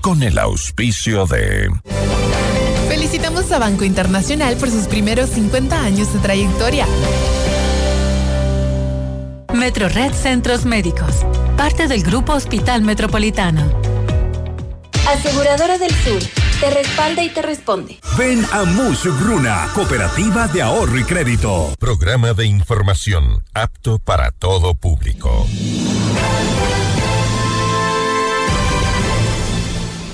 con el auspicio de... Felicitamos a Banco Internacional por sus primeros 50 años de trayectoria. Metro Red Centros Médicos, parte del Grupo Hospital Metropolitano. Aseguradora del Sur, te respalda y te responde. Ven a Mush Gruna, Cooperativa de Ahorro y Crédito. Programa de información apto para todo público.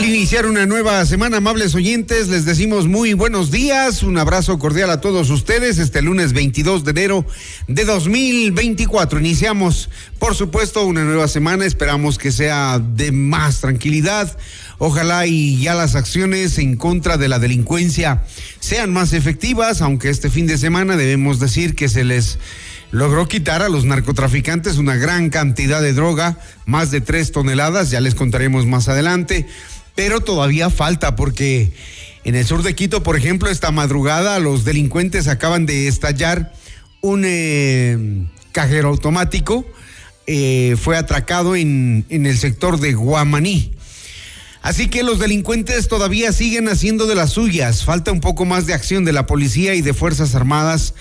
Al iniciar una nueva semana, amables oyentes, les decimos muy buenos días, un abrazo cordial a todos ustedes este lunes 22 de enero de 2024. Iniciamos, por supuesto, una nueva semana, esperamos que sea de más tranquilidad. Ojalá y ya las acciones en contra de la delincuencia sean más efectivas, aunque este fin de semana debemos decir que se les logró quitar a los narcotraficantes una gran cantidad de droga, más de tres toneladas, ya les contaremos más adelante pero todavía falta porque en el sur de Quito, por ejemplo, esta madrugada los delincuentes acaban de estallar un eh, cajero automático, eh, fue atracado en, en el sector de Guamaní. Así que los delincuentes todavía siguen haciendo de las suyas. Falta un poco más de acción de la policía y de Fuerzas Armadas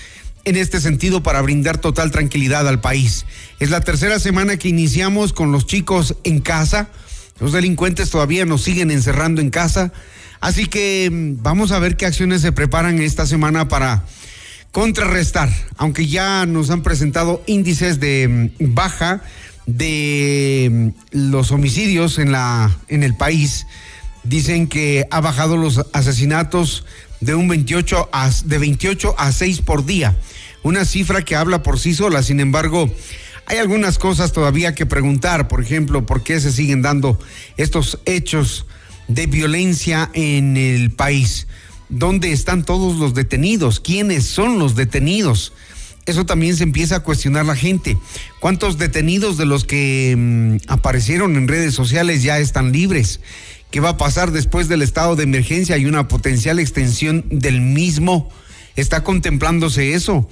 en este sentido para brindar total tranquilidad al país. Es la tercera semana que iniciamos con los chicos en casa los delincuentes todavía nos siguen encerrando en casa. Así que mm, vamos a ver qué acciones se preparan esta semana para contrarrestar, aunque ya nos han presentado índices de mm, baja de mm, los homicidios en la en el país. Dicen que ha bajado los asesinatos de un 28 a de 28 a 6 por día, una cifra que habla por sí sola. Sin embargo, hay algunas cosas todavía que preguntar, por ejemplo, por qué se siguen dando estos hechos de violencia en el país. ¿Dónde están todos los detenidos? ¿Quiénes son los detenidos? Eso también se empieza a cuestionar la gente. ¿Cuántos detenidos de los que mm, aparecieron en redes sociales ya están libres? ¿Qué va a pasar después del estado de emergencia y una potencial extensión del mismo? ¿Está contemplándose eso?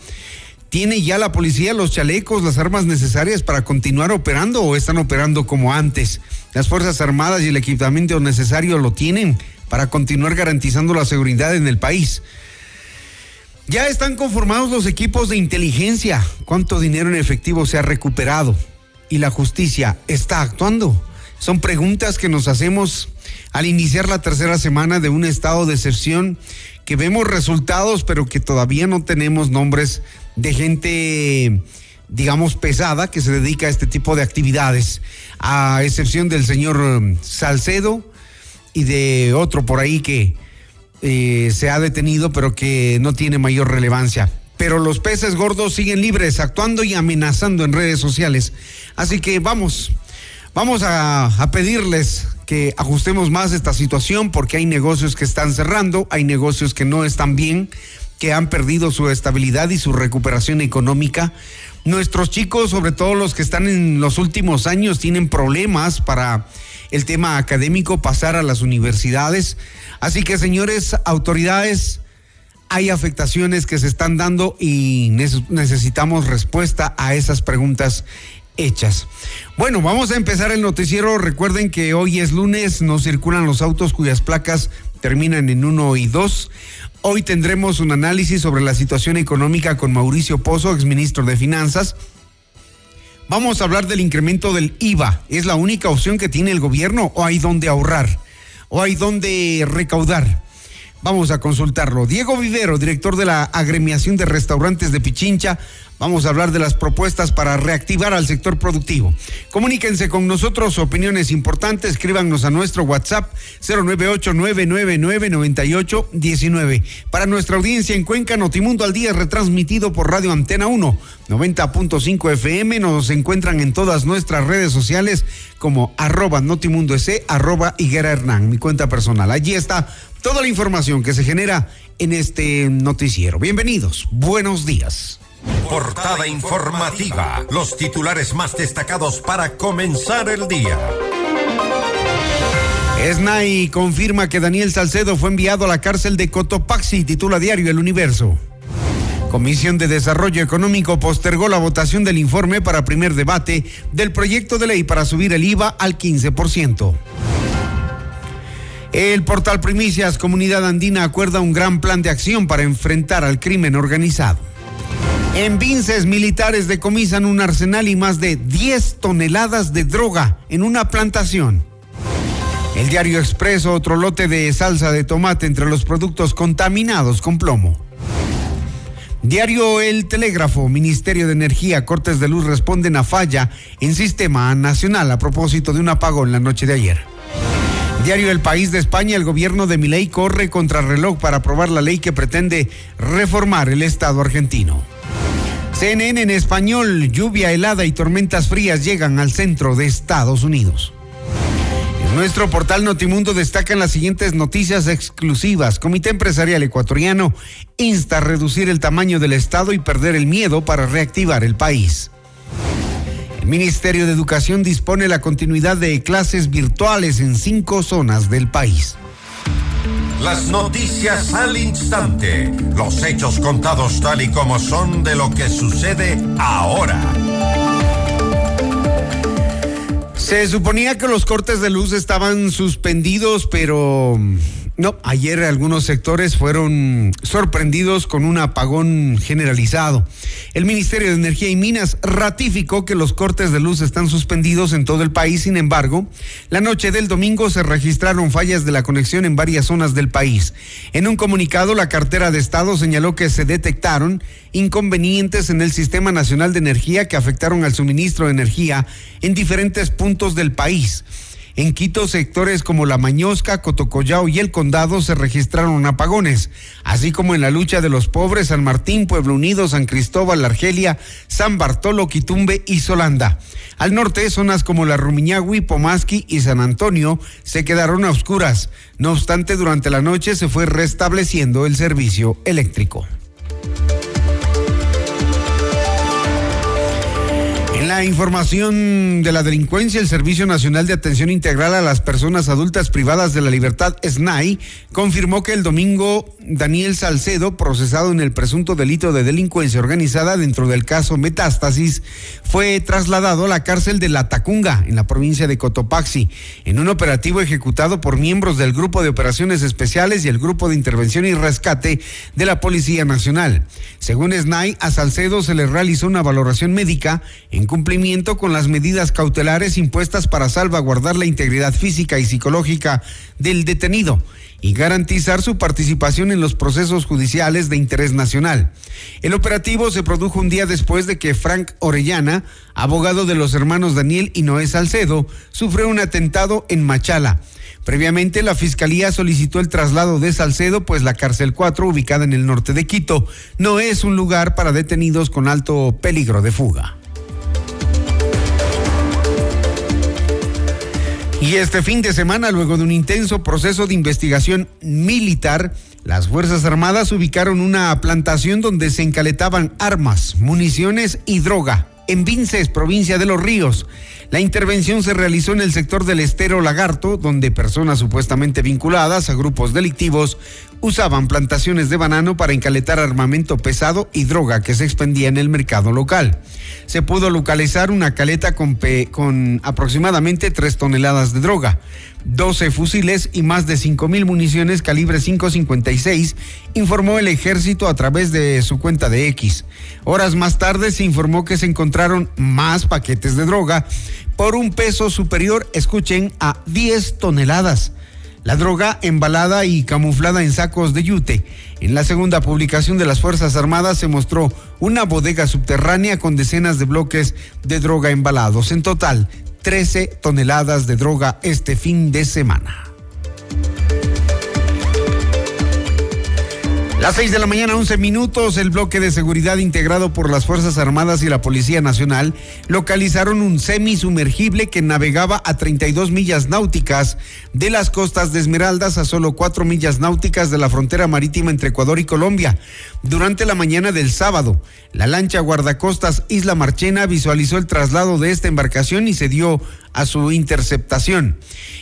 ¿Tiene ya la policía los chalecos, las armas necesarias para continuar operando o están operando como antes? ¿Las Fuerzas Armadas y el equipamiento necesario lo tienen para continuar garantizando la seguridad en el país? Ya están conformados los equipos de inteligencia. ¿Cuánto dinero en efectivo se ha recuperado? ¿Y la justicia está actuando? Son preguntas que nos hacemos al iniciar la tercera semana de un estado de excepción que vemos resultados, pero que todavía no tenemos nombres de gente, digamos, pesada que se dedica a este tipo de actividades, a excepción del señor Salcedo y de otro por ahí que eh, se ha detenido, pero que no tiene mayor relevancia. Pero los peces gordos siguen libres, actuando y amenazando en redes sociales. Así que vamos, vamos a pedirles que ajustemos más esta situación porque hay negocios que están cerrando, hay negocios que no están bien, que han perdido su estabilidad y su recuperación económica. Nuestros chicos, sobre todo los que están en los últimos años, tienen problemas para el tema académico, pasar a las universidades. Así que, señores autoridades, hay afectaciones que se están dando y necesitamos respuesta a esas preguntas hechas. Bueno, vamos a empezar el noticiero. Recuerden que hoy es lunes, no circulan los autos cuyas placas terminan en 1 y 2. Hoy tendremos un análisis sobre la situación económica con Mauricio Pozo, exministro de Finanzas. Vamos a hablar del incremento del IVA. ¿Es la única opción que tiene el gobierno o hay donde ahorrar? ¿O hay donde recaudar? Vamos a consultarlo. Diego Vivero, director de la agremiación de restaurantes de Pichincha, Vamos a hablar de las propuestas para reactivar al sector productivo. Comuníquense con nosotros, opiniones importantes, escríbanos a nuestro WhatsApp 098-999-9819. Para nuestra audiencia en Cuenca, Notimundo al Día, retransmitido por Radio Antena 1, 90.5 FM. Nos encuentran en todas nuestras redes sociales como arroba Notimundo S, arroba Higuera Hernán, mi cuenta personal. Allí está toda la información que se genera en este noticiero. Bienvenidos, buenos días. Portada informativa. Los titulares más destacados para comenzar el día. SNAI confirma que Daniel Salcedo fue enviado a la cárcel de Cotopaxi, titula diario El Universo. Comisión de Desarrollo Económico postergó la votación del informe para primer debate del proyecto de ley para subir el IVA al 15%. El portal Primicias Comunidad Andina acuerda un gran plan de acción para enfrentar al crimen organizado. En Vinces, militares decomisan un arsenal y más de 10 toneladas de droga en una plantación. El diario Expreso, otro lote de salsa de tomate entre los productos contaminados con plomo. Diario El Telégrafo, Ministerio de Energía, Cortes de Luz responden a falla en Sistema Nacional a propósito de un apagón la noche de ayer. Diario El País de España, el gobierno de Milei corre contra reloj para aprobar la ley que pretende reformar el Estado argentino. CNN en español, lluvia helada y tormentas frías llegan al centro de Estados Unidos. En nuestro portal Notimundo destacan las siguientes noticias exclusivas. Comité Empresarial Ecuatoriano insta a reducir el tamaño del Estado y perder el miedo para reactivar el país. Ministerio de Educación dispone la continuidad de clases virtuales en cinco zonas del país. Las noticias al instante. Los hechos contados tal y como son de lo que sucede ahora. Se suponía que los cortes de luz estaban suspendidos, pero no, ayer algunos sectores fueron sorprendidos con un apagón generalizado. El Ministerio de Energía y Minas ratificó que los cortes de luz están suspendidos en todo el país. Sin embargo, la noche del domingo se registraron fallas de la conexión en varias zonas del país. En un comunicado, la cartera de Estado señaló que se detectaron inconvenientes en el Sistema Nacional de Energía que afectaron al suministro de energía en diferentes puntos del país. En Quito, sectores como La Mañosca, Cotocollao y El Condado se registraron apagones, así como en la lucha de los pobres San Martín, Pueblo Unido, San Cristóbal, Argelia, San Bartolo, Quitumbe y Solanda. Al norte, zonas como La Rumiñahui, Pomasqui y San Antonio se quedaron a oscuras. No obstante, durante la noche se fue restableciendo el servicio eléctrico. La información de la delincuencia, el Servicio Nacional de Atención Integral a las Personas Adultas Privadas de la Libertad, SNAI, confirmó que el domingo Daniel Salcedo, procesado en el presunto delito de delincuencia organizada dentro del caso Metástasis, fue trasladado a la cárcel de La Tacunga, en la provincia de Cotopaxi, en un operativo ejecutado por miembros del Grupo de Operaciones Especiales y el Grupo de Intervención y Rescate de la Policía Nacional. Según SNAI, a Salcedo se le realizó una valoración médica en cumplimiento con las medidas cautelares impuestas para salvaguardar la integridad física y psicológica del detenido y garantizar su participación en los procesos judiciales de interés nacional. El operativo se produjo un día después de que Frank Orellana, abogado de los hermanos Daniel y Noé Salcedo, sufrió un atentado en Machala. Previamente, la Fiscalía solicitó el traslado de Salcedo, pues la cárcel 4, ubicada en el norte de Quito, no es un lugar para detenidos con alto peligro de fuga. Y este fin de semana, luego de un intenso proceso de investigación militar, las Fuerzas Armadas ubicaron una plantación donde se encaletaban armas, municiones y droga en Vinces, provincia de Los Ríos. La intervención se realizó en el sector del estero Lagarto, donde personas supuestamente vinculadas a grupos delictivos usaban plantaciones de banano para encaletar armamento pesado y droga que se expendía en el mercado local. Se pudo localizar una caleta con, aproximadamente 3 toneladas de droga. 12 fusiles y más de 5 mil municiones calibre 5.56, informó el ejército a través de su cuenta de X. Horas más tarde se informó que se encontraron más paquetes de droga por un peso superior, escuchen, a 10 toneladas. La droga embalada y camuflada en sacos de yute. En la segunda publicación de las Fuerzas Armadas se mostró una bodega subterránea con decenas de bloques de droga embalados. En total, 13 toneladas de droga este fin de semana. Las seis de la mañana, 11 minutos, el bloque de seguridad integrado por las Fuerzas Armadas y la Policía Nacional localizaron un semisumergible que navegaba a 32 millas náuticas de las costas de Esmeraldas a solo 4 millas náuticas de la frontera marítima entre Ecuador y Colombia. Durante la mañana del sábado, la lancha guardacostas Isla Marchena visualizó el traslado de esta embarcación y se dio a su interceptación.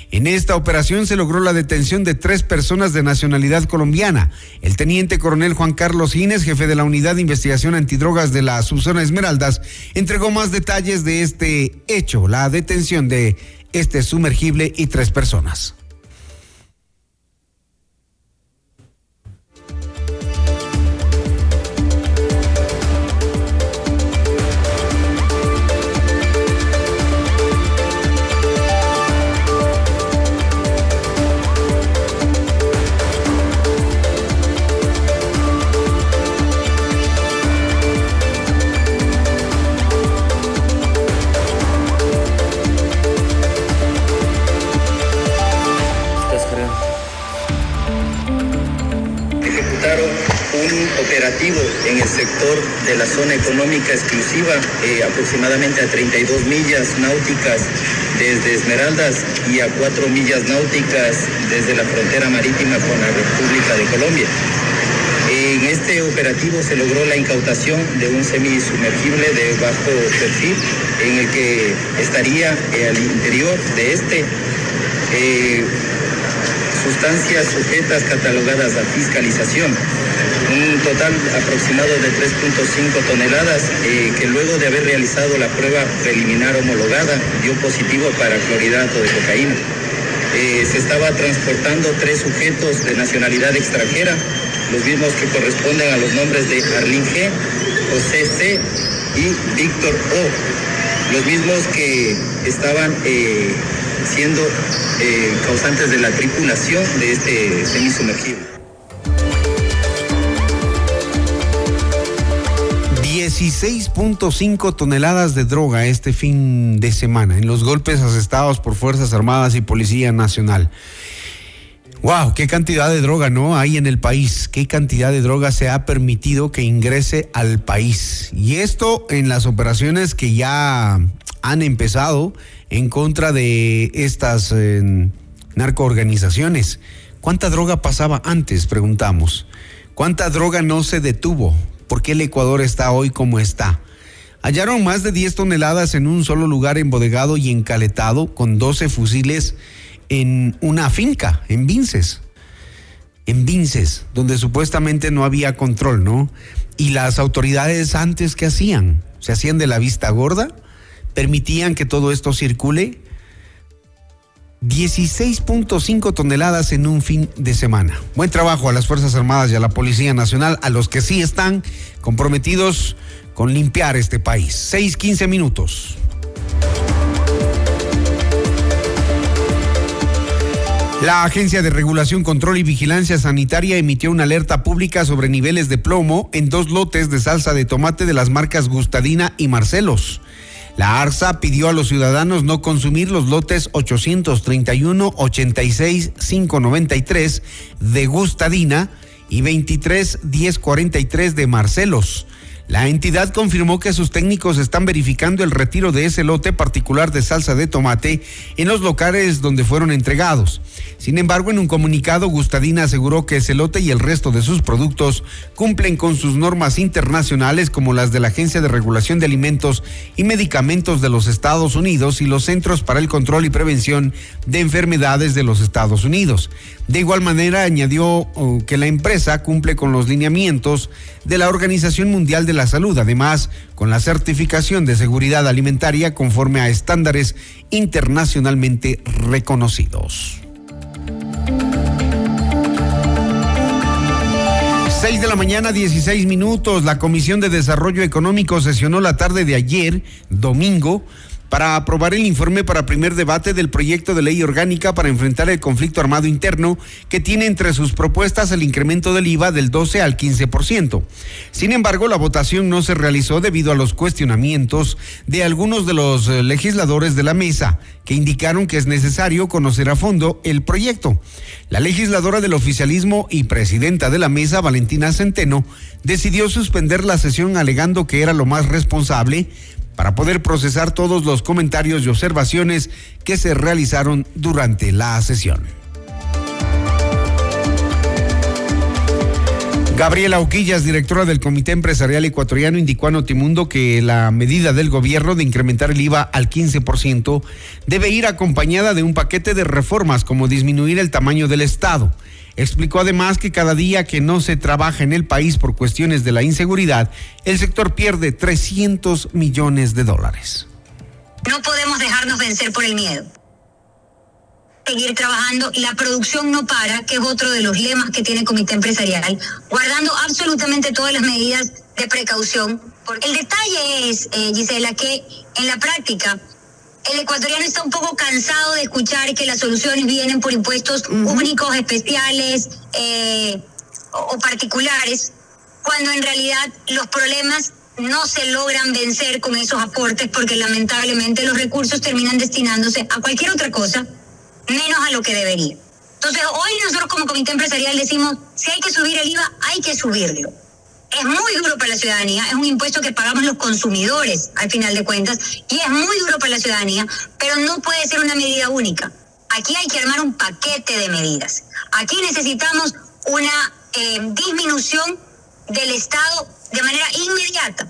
En esta operación se logró la detención de tres personas de nacionalidad colombiana. El teniente coronel Juan Carlos Gines, jefe de la Unidad de Investigación Antidrogas de la Subzona Esmeraldas, entregó más detalles de este hecho, la detención de este sumergible y tres personas. 32 millas náuticas desde Esmeraldas y a 4 millas náuticas desde la frontera marítima con la República de Colombia. En este operativo se logró la incautación de un semisumergible de bajo perfil en el que estaría eh, al interior de este eh, sustancias sujetas catalogadas a fiscalización un total aproximado de 3.5 toneladas eh, que luego de haber realizado la prueba preliminar homologada dio positivo para clorhidrato de cocaína. Eh, se estaba transportando tres sujetos de nacionalidad extranjera, los mismos que corresponden a los nombres de Arlín G, José C y Víctor O, los mismos que estaban eh, siendo causantes de la tripulación de este semisumergible. 16.5 toneladas de droga este fin de semana en los golpes asestados por Fuerzas Armadas y Policía Nacional. Wow, qué cantidad de droga no hay en el país, qué cantidad de droga se ha permitido que ingrese al país. Y esto en las operaciones que ya han empezado en contra de estas eh, narcoorganizaciones. ¿Cuánta droga pasaba antes? Preguntamos. ¿Cuánta droga no se detuvo? por qué el Ecuador está hoy como está. Hallaron más de 10 toneladas en un solo lugar embodegado y encaletado con 12 fusiles en una finca, en Vinces. En Vinces, donde supuestamente no había control, ¿no? Y las autoridades antes, ¿qué hacían? ¿Se hacían de la vista gorda? ¿Permitían que todo esto circule? 16.5 toneladas en un fin de semana. Buen trabajo a las Fuerzas Armadas y a la Policía Nacional, a los que sí están comprometidos con limpiar este país. 6.15 minutos. La Agencia de Regulación, Control y Vigilancia Sanitaria emitió una alerta pública sobre niveles de plomo en dos lotes de salsa de tomate de las marcas Gustadina y Marcelos. La ARSA pidió a los ciudadanos no consumir los lotes 831-86-593 de Gustadina y 23-1043 de Marcelos. La entidad confirmó que sus técnicos están verificando el retiro de ese lote particular de salsa de tomate en los locales donde fueron entregados. Sin embargo, en un comunicado, Gustadina aseguró que ese lote y el resto de sus productos cumplen con sus normas internacionales como las de la Agencia de Regulación de Alimentos y Medicamentos de los Estados Unidos y los Centros para el Control y Prevención de Enfermedades de los Estados Unidos. De igual manera, añadió oh, que la empresa cumple con los lineamientos de la Organización Mundial de la Salud, además con la certificación de seguridad alimentaria conforme a estándares internacionalmente reconocidos. 6 de la mañana, 16 minutos. La Comisión de Desarrollo Económico sesionó la tarde de ayer, domingo, para aprobar el informe para primer debate del proyecto de ley orgánica para enfrentar el conflicto armado interno que tiene entre sus propuestas el incremento del IVA del 12 al 15%. Sin embargo, la votación no se realizó debido a los cuestionamientos de algunos de los eh, legisladores de la mesa que indicaron que es necesario conocer a fondo el proyecto. La legisladora del oficialismo y presidenta de la mesa, Valentina Centeno, decidió suspender la sesión alegando que era lo más responsable para poder procesar todos los comentarios y observaciones que se realizaron durante la sesión. Gabriela Oquillas, directora del Comité Empresarial Ecuatoriano, indicó a Notimundo que la medida del gobierno de incrementar el IVA al 15% debe ir acompañada de un paquete de reformas como disminuir el tamaño del Estado. Explicó además que cada día que no se trabaja en el país por cuestiones de la inseguridad, el sector pierde 300 millones de dólares. No podemos dejarnos vencer por el miedo seguir trabajando. La producción no para, que es otro de los lemas que tiene el Comité Empresarial, guardando absolutamente todas las medidas de precaución. El detalle es, eh, Gisela, que en la práctica el ecuatoriano está un poco cansado de escuchar que las soluciones vienen por impuestos únicos, especiales eh, o particulares, cuando en realidad los problemas no se logran vencer con esos aportes porque lamentablemente los recursos terminan destinándose a cualquier otra cosa menos a lo que debería. Entonces, hoy nosotros como comité empresarial decimos, si hay que subir el IVA, hay que subirlo. Es muy duro para la ciudadanía, es un impuesto que pagamos los consumidores al final de cuentas, y es muy duro para la ciudadanía, pero no puede ser una medida única. Aquí hay que armar un paquete de medidas. Aquí necesitamos una eh, disminución del Estado de manera inmediata.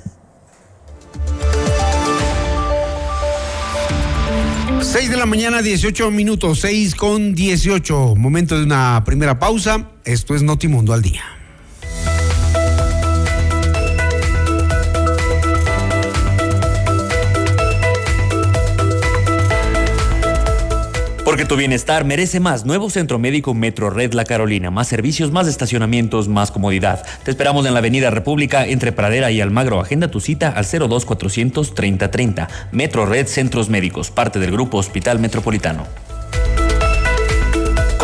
6 de la mañana, 18 minutos, 6 con 18. Momento de una primera pausa. Esto es Notimundo al día. Porque tu bienestar merece más. Nuevo Centro Médico Metro Red La Carolina. Más servicios, más estacionamientos, más comodidad. Te esperamos en la Avenida República entre Pradera y Almagro. Agenda tu cita al 02400 3030. Metro Red Centros Médicos, parte del Grupo Hospital Metropolitano.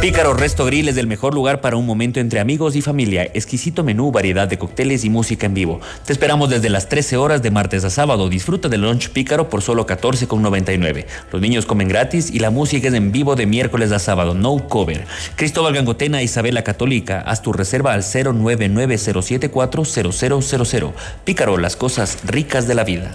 Pícaro Resto Grill es el mejor lugar para un momento entre amigos y familia. Exquisito menú, variedad de cócteles y música en vivo. Te esperamos desde las 13 horas de martes a sábado. Disfruta del lunch Pícaro por solo 14,99. Los niños comen gratis y la música es en vivo de miércoles a sábado. No cover. Cristóbal Gangotena, Isabela Católica. Haz tu reserva al 099-074-0000. Pícaro, las cosas ricas de la vida.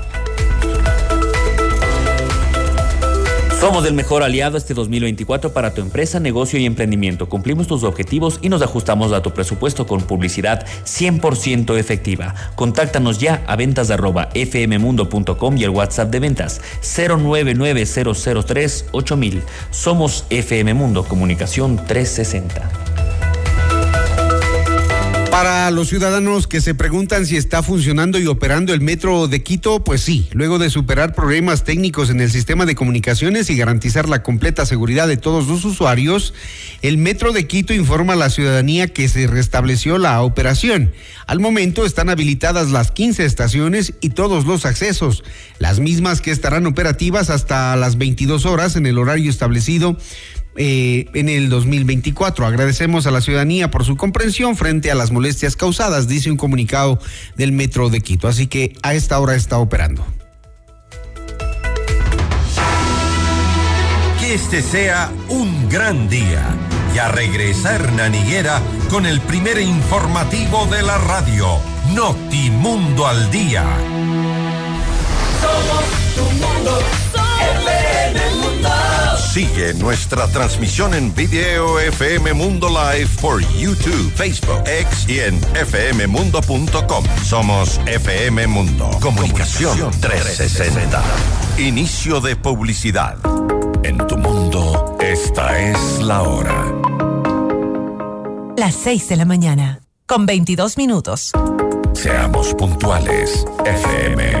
Somos el mejor aliado este 2024 para tu empresa, negocio y emprendimiento. Cumplimos tus objetivos y nos ajustamos a tu presupuesto con publicidad 100% efectiva. Contáctanos ya a ventas fmmundo.com y el WhatsApp de ventas 099 Somos FM Mundo Comunicación 360. Para los ciudadanos que se preguntan si está funcionando y operando el metro de Quito, pues sí, luego de superar problemas técnicos en el sistema de comunicaciones y garantizar la completa seguridad de todos los usuarios, el metro de Quito informa a la ciudadanía que se restableció la operación. Al momento están habilitadas las 15 estaciones y todos los accesos, las mismas que estarán operativas hasta las 22 horas en el horario establecido eh, en el 2024. Agradecemos a la ciudadanía por su comprensión frente a las molestias causadas, dice un comunicado del Metro de Quito. Así que a esta hora está operando. Que este sea un gran día. Y a regresar Naniguera con el primer informativo de la radio, Notimundo al Día. Somos tu mundo, Mundo. Sigue nuestra transmisión en video FM Mundo Live por YouTube, Facebook, X y en fmmundo.com. Somos FM Mundo. Comunicación 360. Inicio de publicidad. En tu mundo, esta es la hora. Las 6 de la mañana, con 22 minutos. Seamos puntuales, FM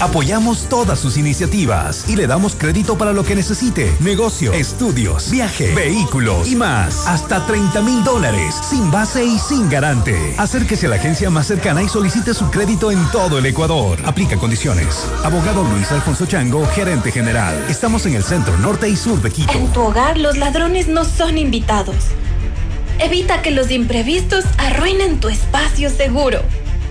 Apoyamos todas sus iniciativas y le damos crédito para lo que necesite. Negocio, estudios, viaje, vehículos y más. Hasta 30 mil dólares, sin base y sin garante. Acérquese a la agencia más cercana y solicite su crédito en todo el Ecuador. Aplica condiciones. Abogado Luis Alfonso Chango, gerente general. Estamos en el centro norte y sur de Quito. En tu hogar los ladrones no son invitados. Evita que los imprevistos arruinen tu espacio seguro.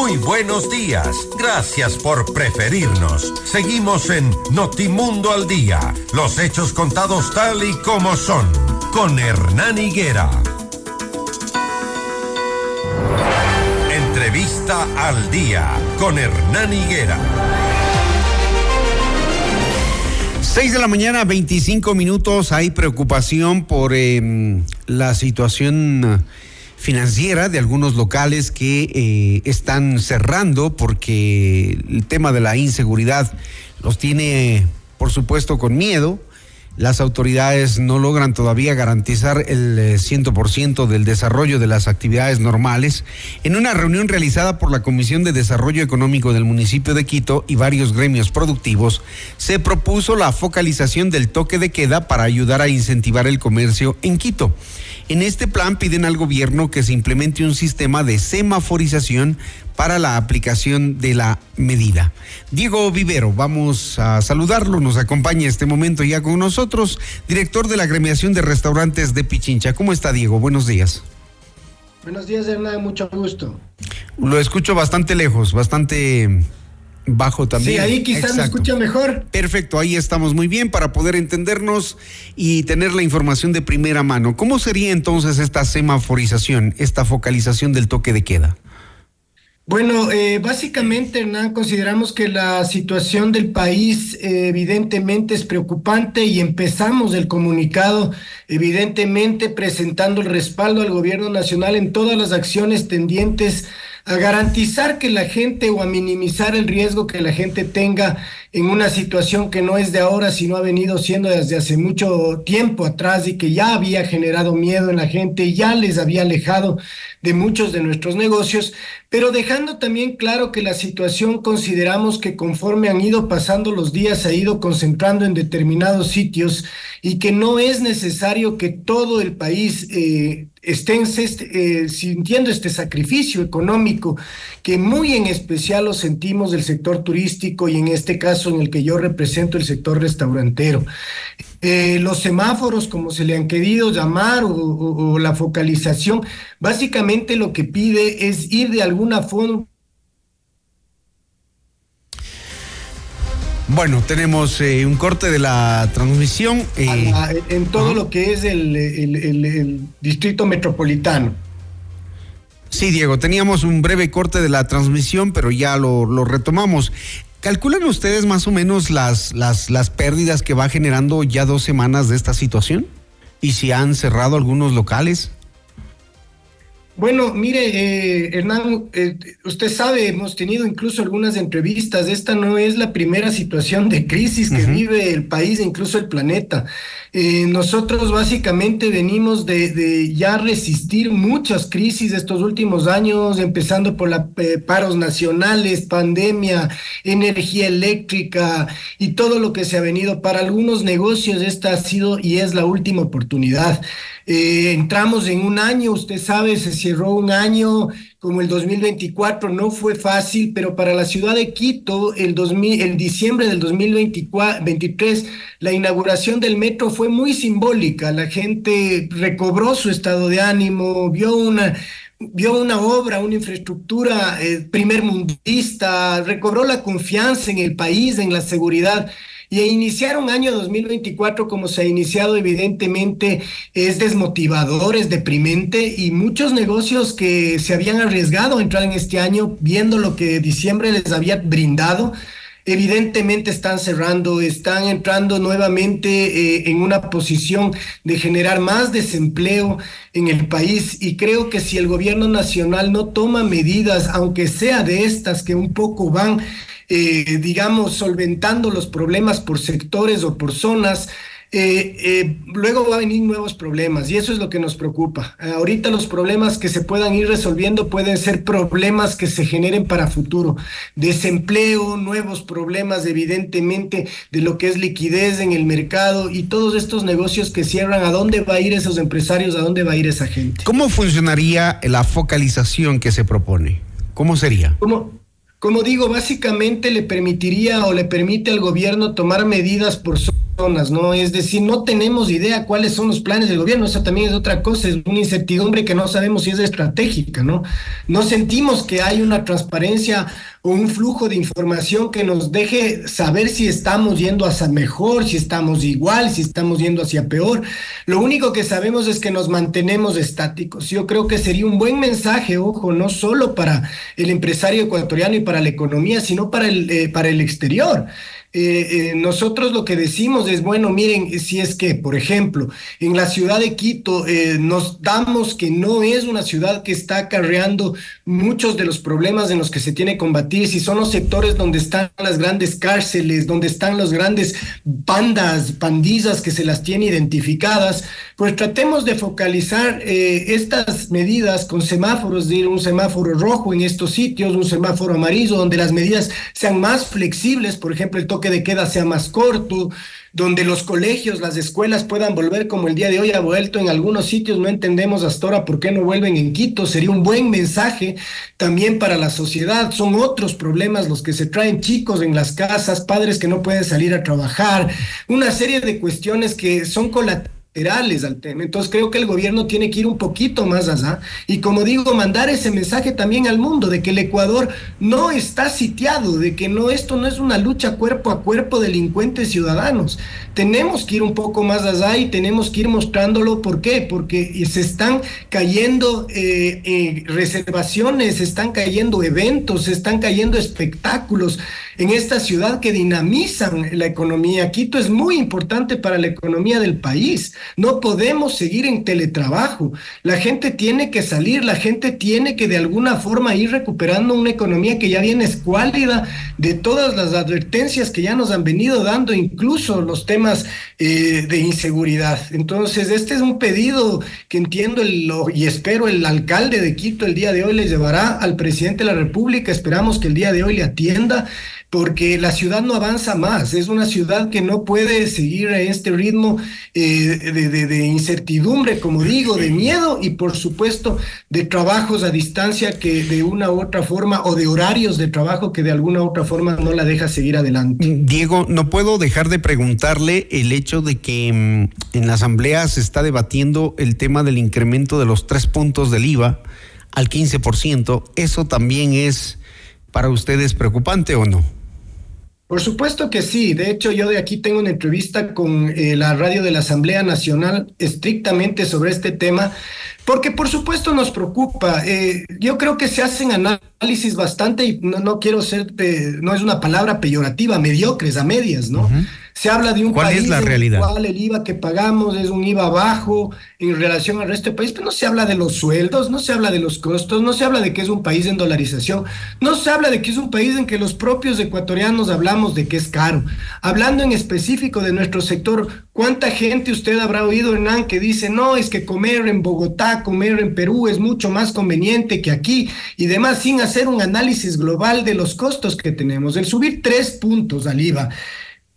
Muy buenos días. Gracias por preferirnos. Seguimos en Notimundo al Día. Los hechos contados tal y como son. Con Hernán Higuera. Entrevista al Día. Con Hernán Higuera. 6 de la mañana, 25 minutos. Hay preocupación por eh, la situación financiera de algunos locales que eh, están cerrando porque el tema de la inseguridad los tiene, por supuesto, con miedo. Las autoridades no logran todavía garantizar el 100% del desarrollo de las actividades normales. En una reunión realizada por la Comisión de Desarrollo Económico del municipio de Quito y varios gremios productivos, se propuso la focalización del toque de queda para ayudar a incentivar el comercio en Quito. En este plan piden al gobierno que se implemente un sistema de semaforización para la aplicación de la medida. Diego Vivero, vamos a saludarlo, nos acompaña este momento ya con nosotros, director de la agremiación de restaurantes de Pichincha. ¿Cómo está Diego? Buenos días. Buenos días, Hernán, mucho gusto. Lo escucho bastante lejos, bastante Bajo también. Sí, ahí quizás me escucha mejor. Perfecto, ahí estamos muy bien para poder entendernos y tener la información de primera mano. ¿Cómo sería entonces esta semaforización, esta focalización del toque de queda? Bueno, eh, básicamente, Hernán, consideramos que la situación del país eh, evidentemente es preocupante y empezamos el comunicado evidentemente presentando el respaldo al gobierno nacional en todas las acciones tendientes a garantizar que la gente o a minimizar el riesgo que la gente tenga en una situación que no es de ahora, sino ha venido siendo desde hace mucho tiempo atrás y que ya había generado miedo en la gente y ya les había alejado de muchos de nuestros negocios, pero dejando también claro que la situación consideramos que conforme han ido pasando los días se ha ido concentrando en determinados sitios y que no es necesario que todo el país eh, estén eh, sintiendo este sacrificio económico que muy en especial lo sentimos del sector turístico y en este caso en el que yo represento el sector restaurantero. Eh, los semáforos, como se le han querido llamar, o, la focalización, básicamente lo que pide es ir de alguna forma Bueno, tenemos eh, un corte de la transmisión. Eh, en todo lo que es el, distrito metropolitano. Sí, Diego, teníamos un breve corte de la transmisión, pero ya lo, retomamos. ¿Calculan ustedes más o menos las, las, las pérdidas que va generando ya dos semanas de esta situación? ¿Y si han cerrado algunos locales? Bueno, mire, eh, Hernán, eh, usted sabe, hemos tenido incluso algunas entrevistas. Esta no es la primera situación de crisis que vive el país e incluso el planeta. Eh, nosotros básicamente venimos de, ya resistir muchas crisis estos últimos años, empezando por los paros nacionales, pandemia, energía eléctrica y todo lo que se ha venido. Para algunos negocios esta ha sido y es la última oportunidad. Eh, entramos en un año, usted sabe, se cerró un año como el 2024, no fue fácil, pero para la ciudad de Quito, el, 2000, el diciembre del 2023, la inauguración del metro fue muy simbólica. La gente recobró su estado de ánimo, vio una, vio una obra, una infraestructura eh, primer mundista, recobró la confianza en el país, en la seguridad. Y iniciar un año 2024 como se ha iniciado, evidentemente es desmotivador, es deprimente y muchos negocios que se habían arriesgado a entrar en este año, viendo lo que diciembre les había brindado, evidentemente están cerrando, están entrando nuevamente eh, en una posición de generar más desempleo en el país. Y creo que si el gobierno nacional no toma medidas, aunque sea de estas que un poco van eh, digamos, solventando los problemas por sectores o por zonas, eh, eh, luego va a venir nuevos problemas y eso es lo que nos preocupa. ahorita los problemas que se puedan ir resolviendo pueden ser problemas que se generen para futuro. Desempleo, nuevos problemas evidentemente de lo que es liquidez en el mercado y todos estos negocios que cierran, ¿a dónde va a ir esos empresarios? ¿A dónde va a ir esa gente? ¿Cómo funcionaría la focalización que se propone? ¿Cómo sería? ¿Cómo? Como digo, básicamente le permitiría o le permite al gobierno tomar medidas por ¿no? Es decir, no tenemos idea cuáles son los planes del gobierno, eso también es otra cosa, es una incertidumbre que no sabemos si es estratégica, ¿no? No sentimos que hay una transparencia o un flujo de información que nos deje saber si estamos yendo hacia mejor, si estamos igual, si estamos yendo hacia peor. Lo único que sabemos es que nos mantenemos estáticos. Yo creo que sería un buen mensaje, ojo, no solo para el empresario ecuatoriano y para la economía, sino para el, eh, para el exterior. Eh, eh, nosotros lo que decimos es, bueno, miren, si es que, por ejemplo, en la ciudad de Quito eh, nos damos que no es una ciudad que está acarreando muchos de los problemas en los que se tiene que combatir, si son los sectores donde están las grandes cárceles, donde están los grandes bandas, pandillas que se las tiene identificadas, pues tratemos de focalizar estas medidas con semáforos, de un semáforo rojo en estos sitios, un semáforo amarillo, donde las medidas sean más flexibles, por ejemplo, el que de queda sea más corto, donde los colegios, las escuelas puedan volver como el día de hoy ha vuelto en algunos sitios, no entendemos hasta ahora por qué no vuelven en Quito, sería un buen mensaje también para la sociedad, son otros problemas los que se traen chicos en las casas, padres que no pueden salir a trabajar, una serie de cuestiones que son colaterales al tema. Entonces creo que el gobierno tiene que ir un poquito más allá y como digo, mandar ese mensaje también al mundo de que el Ecuador no está sitiado, de que no esto no es una lucha cuerpo a cuerpo delincuentes ciudadanos. Tenemos que ir un poco más allá y tenemos que ir mostrándolo. ¿Por qué? Porque se están cayendo eh, eh, reservaciones, se están cayendo eventos, se están cayendo espectáculos en esta ciudad que dinamizan la economía. Quito es muy importante para la economía del país. No podemos seguir en teletrabajo. La gente tiene que salir, la gente tiene que de alguna forma ir recuperando una economía que ya viene escuálida de todas las advertencias que ya nos han venido dando, incluso los temas eh, de inseguridad. Entonces, este es un pedido que entiendo el, y espero el alcalde de Quito el día de hoy le llevará al presidente de la República. Esperamos que el día de hoy le atienda porque la ciudad no avanza más, es una ciudad que no puede seguir a este ritmo eh, de, incertidumbre, como digo, de miedo y por supuesto de trabajos a distancia que de una u otra forma o de horarios de trabajo que de alguna u otra forma no la deja seguir adelante. Diego, no puedo dejar de preguntarle el hecho de que mm, en la asamblea se está debatiendo el tema del incremento de los tres puntos del IVA al 15%. ¿Eso también es para ustedes preocupante o no? Por supuesto que sí. De hecho, yo de aquí tengo una entrevista con eh, la radio de la Asamblea Nacional estrictamente sobre este tema, porque por supuesto nos preocupa. Eh, yo creo que se hacen análisis bastante, y no, quiero ser, no es una palabra peyorativa, mediocres, a medias, ¿no? Se habla de un ¿Cuál país es la en realidad? el cual el IVA que pagamos es un IVA bajo en relación al resto del país, pero no se habla de los sueldos, no se habla de los costos, no se habla de que es un país en dolarización, no se habla de que es un país en que los propios ecuatorianos hablamos de que es caro. Hablando en específico de nuestro sector, ¿cuánta gente usted habrá oído, Hernán, que dice, no, es que comer en Bogotá, comer en Perú es mucho más conveniente que aquí y demás, sin hacer un análisis global de los costos que tenemos? El subir tres puntos al IVA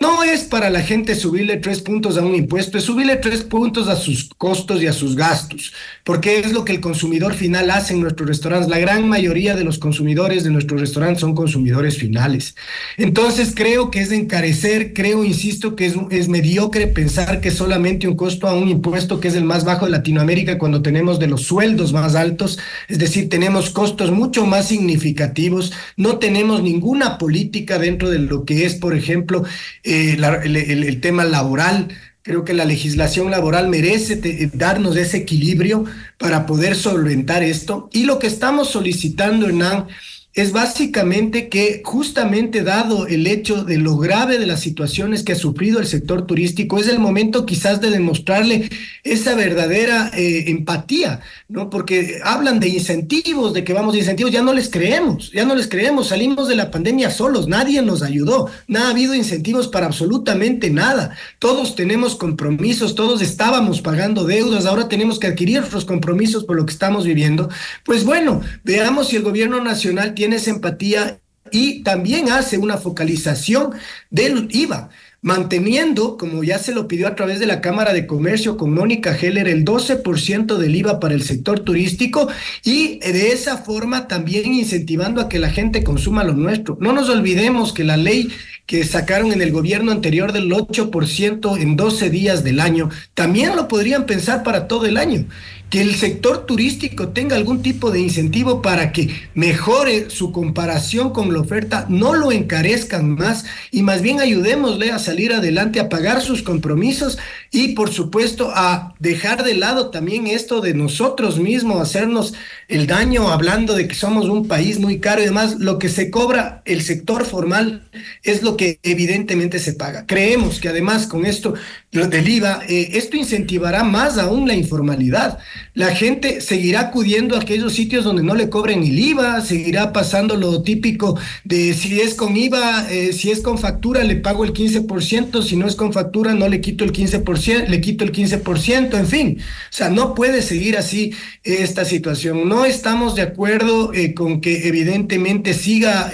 no es para la gente subirle tres puntos a un impuesto, es subirle tres puntos a sus costos y a sus gastos, porque es lo que el consumidor final hace en nuestros restaurantes. La gran mayoría de los consumidores de nuestros restaurantes son consumidores finales. Entonces creo que es encarecer, creo, insisto, que es, es mediocre pensar que solamente un costo a un impuesto que es el más bajo de Latinoamérica cuando tenemos de los sueldos más altos, es decir, tenemos costos mucho más significativos, no tenemos ninguna política dentro de lo que es, por ejemplo, eh, el, tema laboral. Creo que la legislación laboral merece darnos ese equilibrio para poder solventar esto. Y lo que estamos solicitando, Hernán, es básicamente que justamente dado el hecho de lo grave de las situaciones que ha sufrido el sector turístico, es el momento quizás de demostrarle esa verdadera eh, empatía, ¿no? Porque hablan de incentivos, de que vamos de incentivos, ya no les creemos, ya no les creemos, salimos de la pandemia solos, nadie nos ayudó, no ha habido incentivos para absolutamente nada, todos tenemos compromisos, todos estábamos pagando deudas, ahora tenemos que adquirir otros compromisos por lo que estamos viviendo. Pues bueno, veamos si el gobierno nacional tiene esa empatía y también hace una focalización del IVA, manteniendo, como ya se lo pidió a través de la Cámara de Comercio con Mónica Heller, el 12% del IVA para el sector turístico y de esa forma también incentivando a que la gente consuma lo nuestro. No nos olvidemos que la ley que sacaron en el gobierno anterior del 8% en 12 días del año, también lo podrían pensar para todo el año que el sector turístico tenga algún tipo de incentivo para que mejore su comparación con la oferta, no lo encarezcan más y más bien ayudémosle a salir adelante, a pagar sus compromisos y por supuesto a dejar de lado también esto de nosotros mismos, hacernos el daño hablando de que somos un país muy caro y demás. Lo que se cobra el sector formal es lo que evidentemente se paga. Creemos que además con esto del IVA, eh, esto incentivará más aún la informalidad. La gente seguirá acudiendo a aquellos sitios donde no le cobren el IVA, seguirá pasando lo típico de si es con IVA, eh, si es con factura le pago el 15%, si no es con factura no le quito el 15%, le quito el 15%, en fin. O sea, no puede seguir así esta situación. No estamos de acuerdo eh, con que evidentemente siga,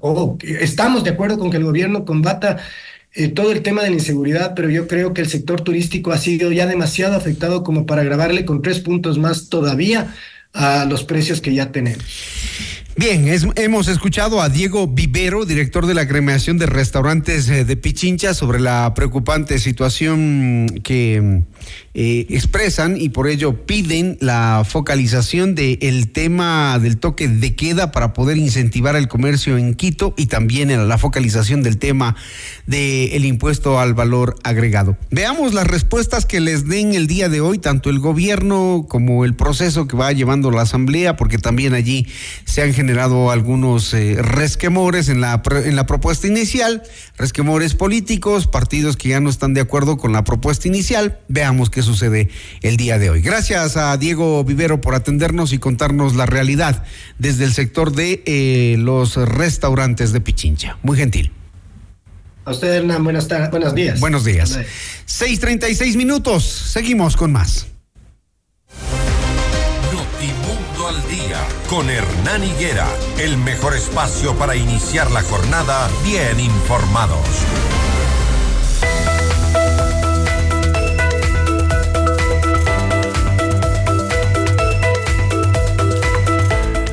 o estamos de acuerdo con que el gobierno combata eh, todo el tema de la inseguridad, pero yo creo que el sector turístico ha sido ya demasiado afectado como para agravarle con tres puntos más todavía a los precios que ya tenemos. Bien, hemos escuchado a Diego Vivero, director de la creación de restaurantes eh, de Pichincha, sobre la preocupante situación que eh, expresan y por ello piden la focalización del tema del toque de queda para poder incentivar el comercio en Quito y también la focalización del tema del impuesto al valor agregado. Veamos las respuestas que les den el día de hoy, tanto el gobierno como el proceso que va llevando la Asamblea, porque también allí se han generado algunos eh, resquemores en la, en la propuesta inicial, resquemores políticos, partidos que ya no están de acuerdo con la propuesta inicial. Veamos qué sucede el día de hoy. Gracias a Diego Vivero por atendernos y contarnos la realidad desde el sector de eh, los restaurantes de Pichincha. Muy gentil. A usted, Hernán, buenas, buenos días. Buenos días. 6:36 minutos. Seguimos con más. Notimundo al día con Hernán Higuera. El mejor espacio para iniciar la jornada bien informados.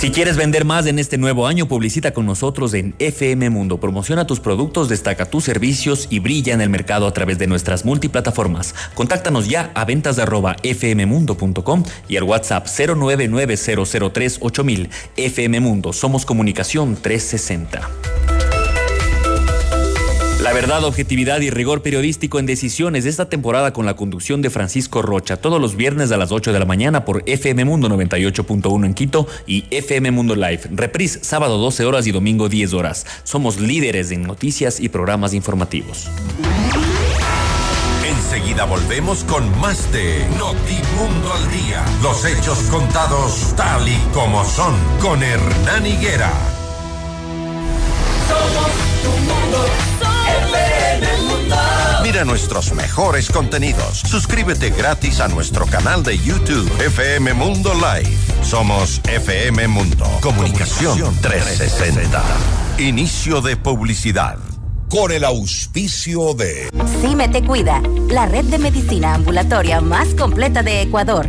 Si quieres vender más en este nuevo año, publicita con nosotros en FM Mundo. Promociona tus productos, destaca tus servicios y brilla en el mercado a través de nuestras multiplataformas. Contáctanos ya a ventas fmmundo.com y al WhatsApp 0990038.000. FM Mundo, somos comunicación 360. La verdad, objetividad y rigor periodístico en decisiones de esta temporada con la conducción de Francisco Rocha, todos los viernes a las 8 de la mañana por FM Mundo 98.1 en Quito y FM Mundo Live. Reprise sábado 12 horas y domingo 10 horas. Somos líderes en noticias y programas informativos. Enseguida volvemos con más de Notimundo al Día. Los hechos contados tal y como son con Hernán Higuera. Somos. Mira nuestros mejores contenidos. Suscríbete gratis a nuestro canal de YouTube FM Mundo Live. Somos FM Mundo. Comunicación 360. Inicio de publicidad. Con el auspicio de CIME Te Cuida, la red de medicina ambulatoria más completa de Ecuador.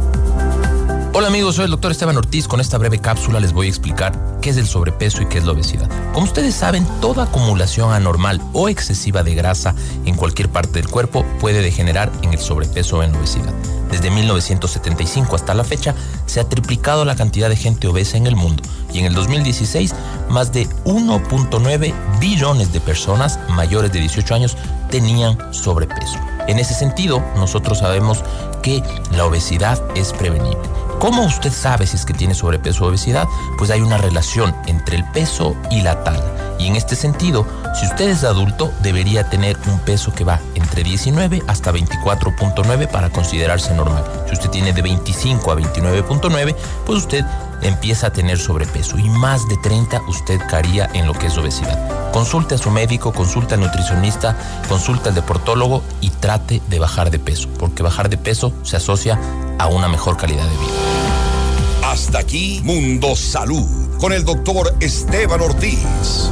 Hola amigos, soy el doctor Esteban Ortiz. Con esta breve cápsula les voy a explicar qué es el sobrepeso y qué es la obesidad. Como ustedes saben, toda acumulación anormal o excesiva de grasa en cualquier parte del cuerpo puede degenerar en el sobrepeso o en obesidad. Desde 1975 hasta la fecha se ha triplicado la cantidad de gente obesa en el mundo y en el 2016 más de 1.9 billones de personas mayores de 18 años tenían sobrepeso. En ese sentido, nosotros sabemos que la obesidad es prevenible. ¿Cómo usted sabe si es que tiene sobrepeso o obesidad? Pues hay una relación entre el peso y la talla. Y en este sentido, si usted es adulto, debería tener un peso que va entre 19 hasta 24.9 para considerarse normal. Si usted tiene de 25 a 29.9, pues usted empieza a tener sobrepeso y más de 30 usted caería en lo que es obesidad. Consulte a su médico, consulte al nutricionista, consulte al deportólogo y trate de bajar de peso, porque bajar de peso se asocia a una mejor calidad de vida. Hasta aquí Mundo Salud con el doctor Esteban Ortiz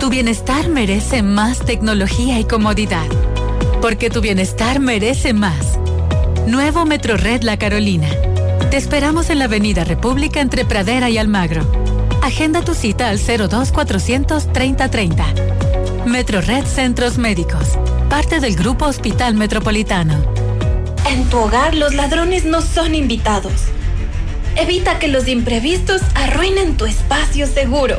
Tu bienestar merece más tecnología y comodidad. Porque tu bienestar merece más. Nuevo Metro Red La Carolina. Te esperamos en la Avenida República entre Pradera y Almagro. Agenda tu cita al 02 400 3030. Metro Red Centros Médicos. Parte del Grupo Hospital Metropolitano. En tu hogar los ladrones no son invitados. Evita que los imprevistos arruinen tu espacio seguro.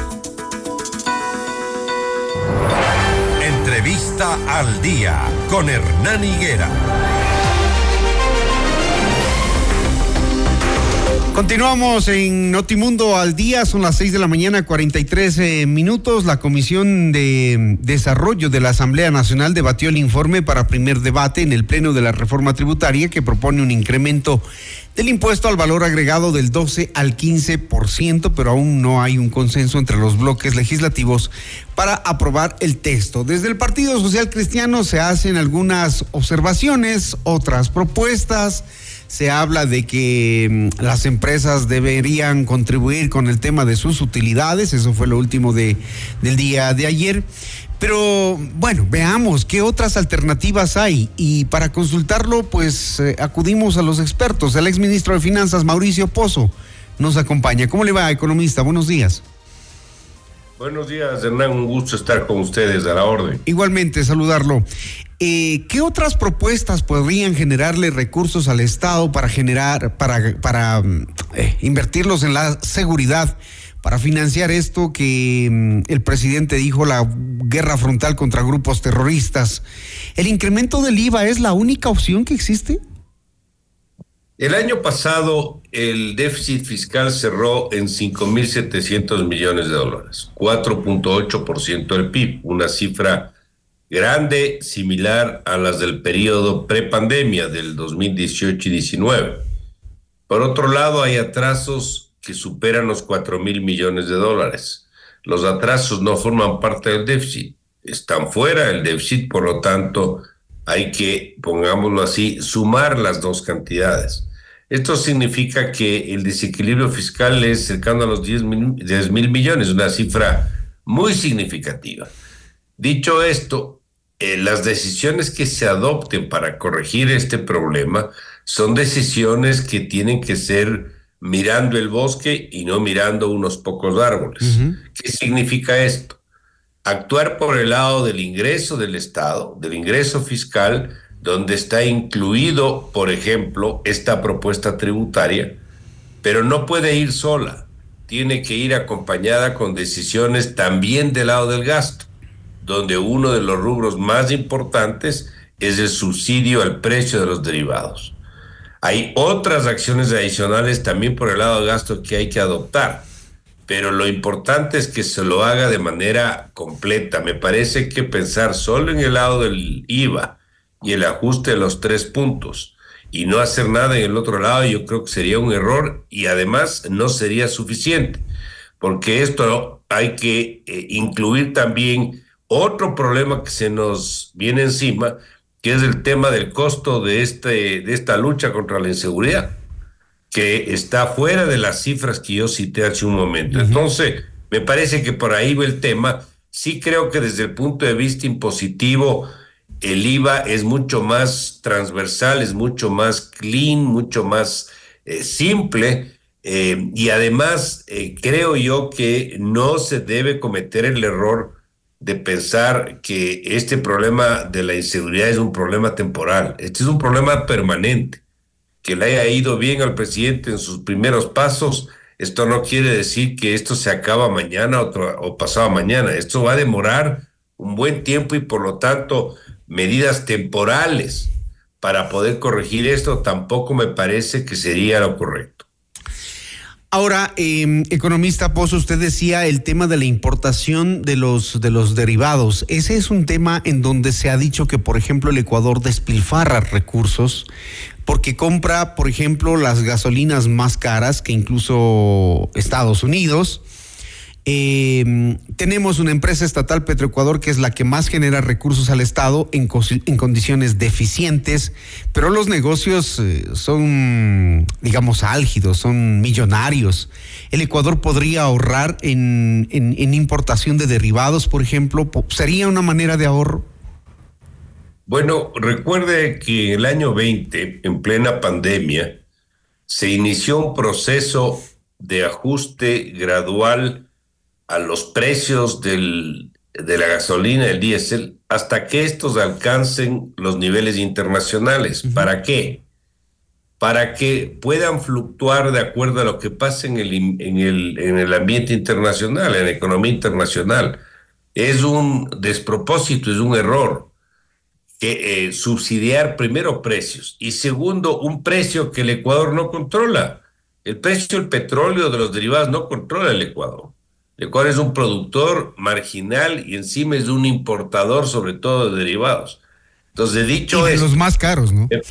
Entrevista al Día. Con Hernán Higuera. Continuamos en Notimundo al día, son las 6 de la mañana, 43 eh, minutos. La Comisión de Desarrollo de la Asamblea Nacional debatió el informe para primer debate en el Pleno de la Reforma Tributaria que propone un incremento del impuesto al valor agregado del 12 al 15%, pero aún no hay un consenso entre los bloques legislativos para aprobar el texto. Desde el Partido Social Cristiano se hacen algunas observaciones, otras propuestas se habla de que mm, las empresas deberían contribuir con el tema de sus utilidades, eso fue lo último de, del día de ayer. Pero bueno, veamos qué otras alternativas hay y para consultarlo pues eh, acudimos a los expertos. El exministro de Finanzas, Mauricio Pozo, nos acompaña. ¿Cómo le va, economista? Buenos días. Buenos días, Hernán. Un gusto estar con ustedes a la orden. Igualmente, saludarlo. Eh, ¿Qué otras propuestas podrían generarle recursos al Estado para generar, para, para mm, eh, invertirlos en la seguridad, para financiar esto que mm, el presidente dijo, la guerra frontal contra grupos terroristas? ¿El incremento del IVA es la única opción que existe? El año pasado el déficit fiscal cerró en 5.700 millones de dólares, 4.8% del PIB, una cifra grande, similar a las del periodo prepandemia del 2018 y 19. Por otro lado, hay atrasos que superan los 4 mil millones de dólares. Los atrasos no forman parte del déficit, están fuera del déficit, por lo tanto, hay que, pongámoslo así, sumar las dos cantidades. Esto significa que el desequilibrio fiscal es cercano a los 10 mil millones, una cifra muy significativa. Dicho esto, eh, las decisiones que se adopten para corregir este problema son decisiones que tienen que ser mirando el bosque y no mirando unos pocos árboles. ¿Qué significa esto? Actuar por el lado del ingreso del Estado, del ingreso fiscal, donde está incluido, por ejemplo, esta propuesta tributaria, pero no puede ir sola, tiene que ir acompañada con decisiones también del lado del gasto, donde uno de los rubros más importantes es el subsidio al precio de los derivados. Hay otras acciones adicionales también por el lado del gasto que hay que adoptar, pero lo importante es que se lo haga de manera completa. Me parece que pensar solo en el lado del IVA y el ajuste de los tres puntos y no hacer nada en el otro lado, yo creo que sería un error y además no sería suficiente, porque esto hay que eh, incluir también otro problema que se nos viene encima, que es el tema del costo de, este, de esta lucha contra la inseguridad que está fuera de las cifras que yo cité hace un momento. Entonces, me parece que por ahí va el tema. Sí creo que desde el punto de vista impositivo, el IVA es mucho más transversal, es mucho más clean, mucho más eh, simple. Eh, y además, eh, creo yo que no se debe cometer el error de pensar que este problema de la inseguridad es un problema temporal. Este es un problema permanente que le haya ido bien al presidente en sus primeros pasos, esto no quiere decir que esto se acaba mañana o pasado mañana. Esto va a demorar un buen tiempo y por lo tanto medidas temporales para poder corregir esto tampoco me parece que sería lo correcto. Ahora, eh, economista Pozo, usted decía el tema de la importación de los, de los derivados. Ese es un tema en donde se ha dicho que, por ejemplo, el Ecuador despilfarra recursos porque compra, por ejemplo, las gasolinas más caras que incluso Estados Unidos. Eh, tenemos una empresa estatal Petroecuador que es la que más genera recursos al Estado en, condiciones deficientes, pero los negocios eh, son, digamos, álgidos, son millonarios. El Ecuador podría ahorrar en, en importación de derivados, por ejemplo. ¿Sería una manera de ahorro? Bueno, recuerde que el año 20, en plena pandemia, se inició un proceso de ajuste gradual a los precios del, de la gasolina, el diésel, hasta que estos alcancen los niveles internacionales. ¿Para qué? Para que puedan fluctuar de acuerdo a lo que pasa en el, en el, en el ambiente internacional, en la economía internacional. Es un despropósito, es un error que eh, subsidiar primero precios y segundo un precio que el Ecuador no controla. El precio del petróleo de los derivados no controla el Ecuador. El Ecuador es un productor marginal y encima es un importador sobre todo de derivados. Entonces, dicho de los más caros, ¿no? Eh,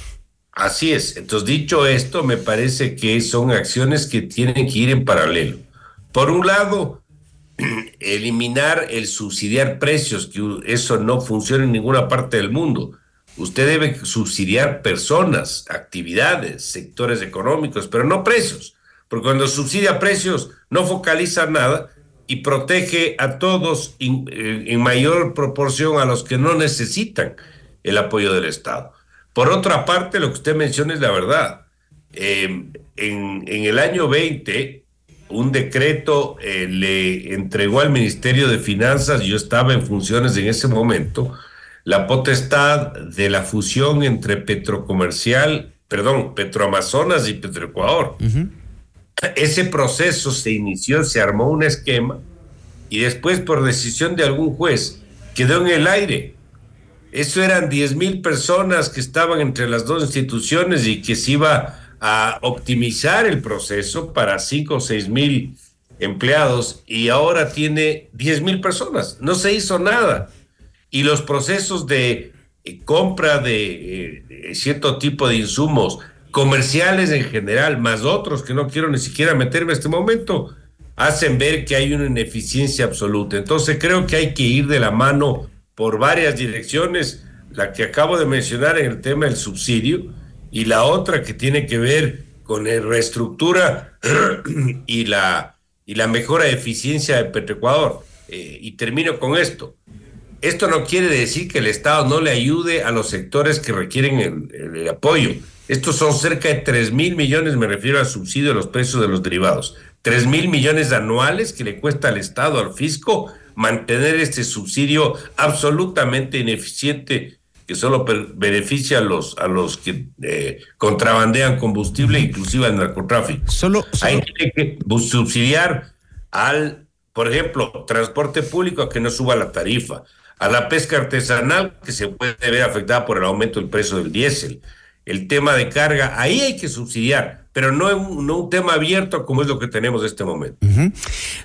así es. Entonces, dicho esto, me parece que son acciones que tienen que ir en paralelo. Por un lado, eliminar el subsidiar precios, que eso no funciona en ninguna parte del mundo. Usted debe subsidiar personas, actividades, sectores económicos, pero no precios, porque cuando subsidia precios no focaliza nada y protege a todos eh, en, mayor proporción a los que no necesitan el apoyo del Estado. Por otra parte, lo que usted menciona es la verdad. En, en el año 20, un decreto eh, le entregó al Ministerio de Finanzas, yo estaba en funciones en ese momento, la potestad de la fusión entre Petrocomercial, perdón, Petroamazonas y Petroecuador. Ese proceso se inició, se armó un esquema y después por decisión de algún juez quedó en el aire. Eso eran 10 mil personas que estaban entre las dos instituciones y que se iba a optimizar el proceso para 5 o 6 mil empleados y ahora tiene 10 mil personas. No se hizo nada. Y los procesos de compra de eh, cierto tipo de insumos comerciales en general, más otros que no quiero ni siquiera meterme en este momento, hacen ver que hay una ineficiencia absoluta. Entonces creo que hay que ir de la mano por varias direcciones, la que acabo de mencionar en el tema del subsidio, y la otra que tiene que ver con la reestructura y la, y la mejora de eficiencia de Petroecuador. Eh, y termino con esto. Esto no quiere decir que el Estado no le ayude a los sectores que requieren el, apoyo. Estos son cerca de 3 mil millones, me refiero al subsidio de los precios de los derivados. 3 mil millones anuales que le cuesta al Estado, al fisco, mantener este subsidio absolutamente ineficiente que solo beneficia a los, a los que eh, contrabandean combustible, inclusive al narcotráfico. Solo, Hay que subsidiar al, por ejemplo, transporte público a que no suba la tarifa, a la pesca artesanal que se puede ver afectada por el aumento del precio del diésel, el tema de carga, ahí hay que subsidiar, pero no un, no un tema abierto como es lo que tenemos en este momento.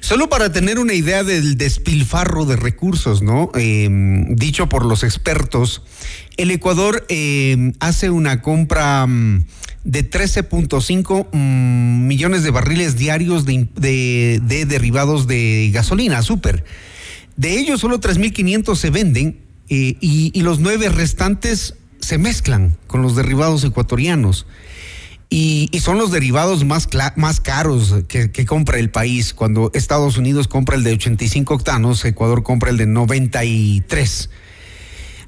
Solo para tener una idea del despilfarro de recursos, ¿no? Eh, dicho por los expertos, el Ecuador eh, hace una compra mm, de 13.5 mm, millones de barriles diarios de, de, de derivados de gasolina, súper. De ellos solo 3.500 se venden eh, y los nueve restantes se mezclan con los derivados ecuatorianos. Y, son los derivados más, más caros que, que, compra el país. Cuando Estados Unidos compra el de 85 octanos, Ecuador compra el de 93.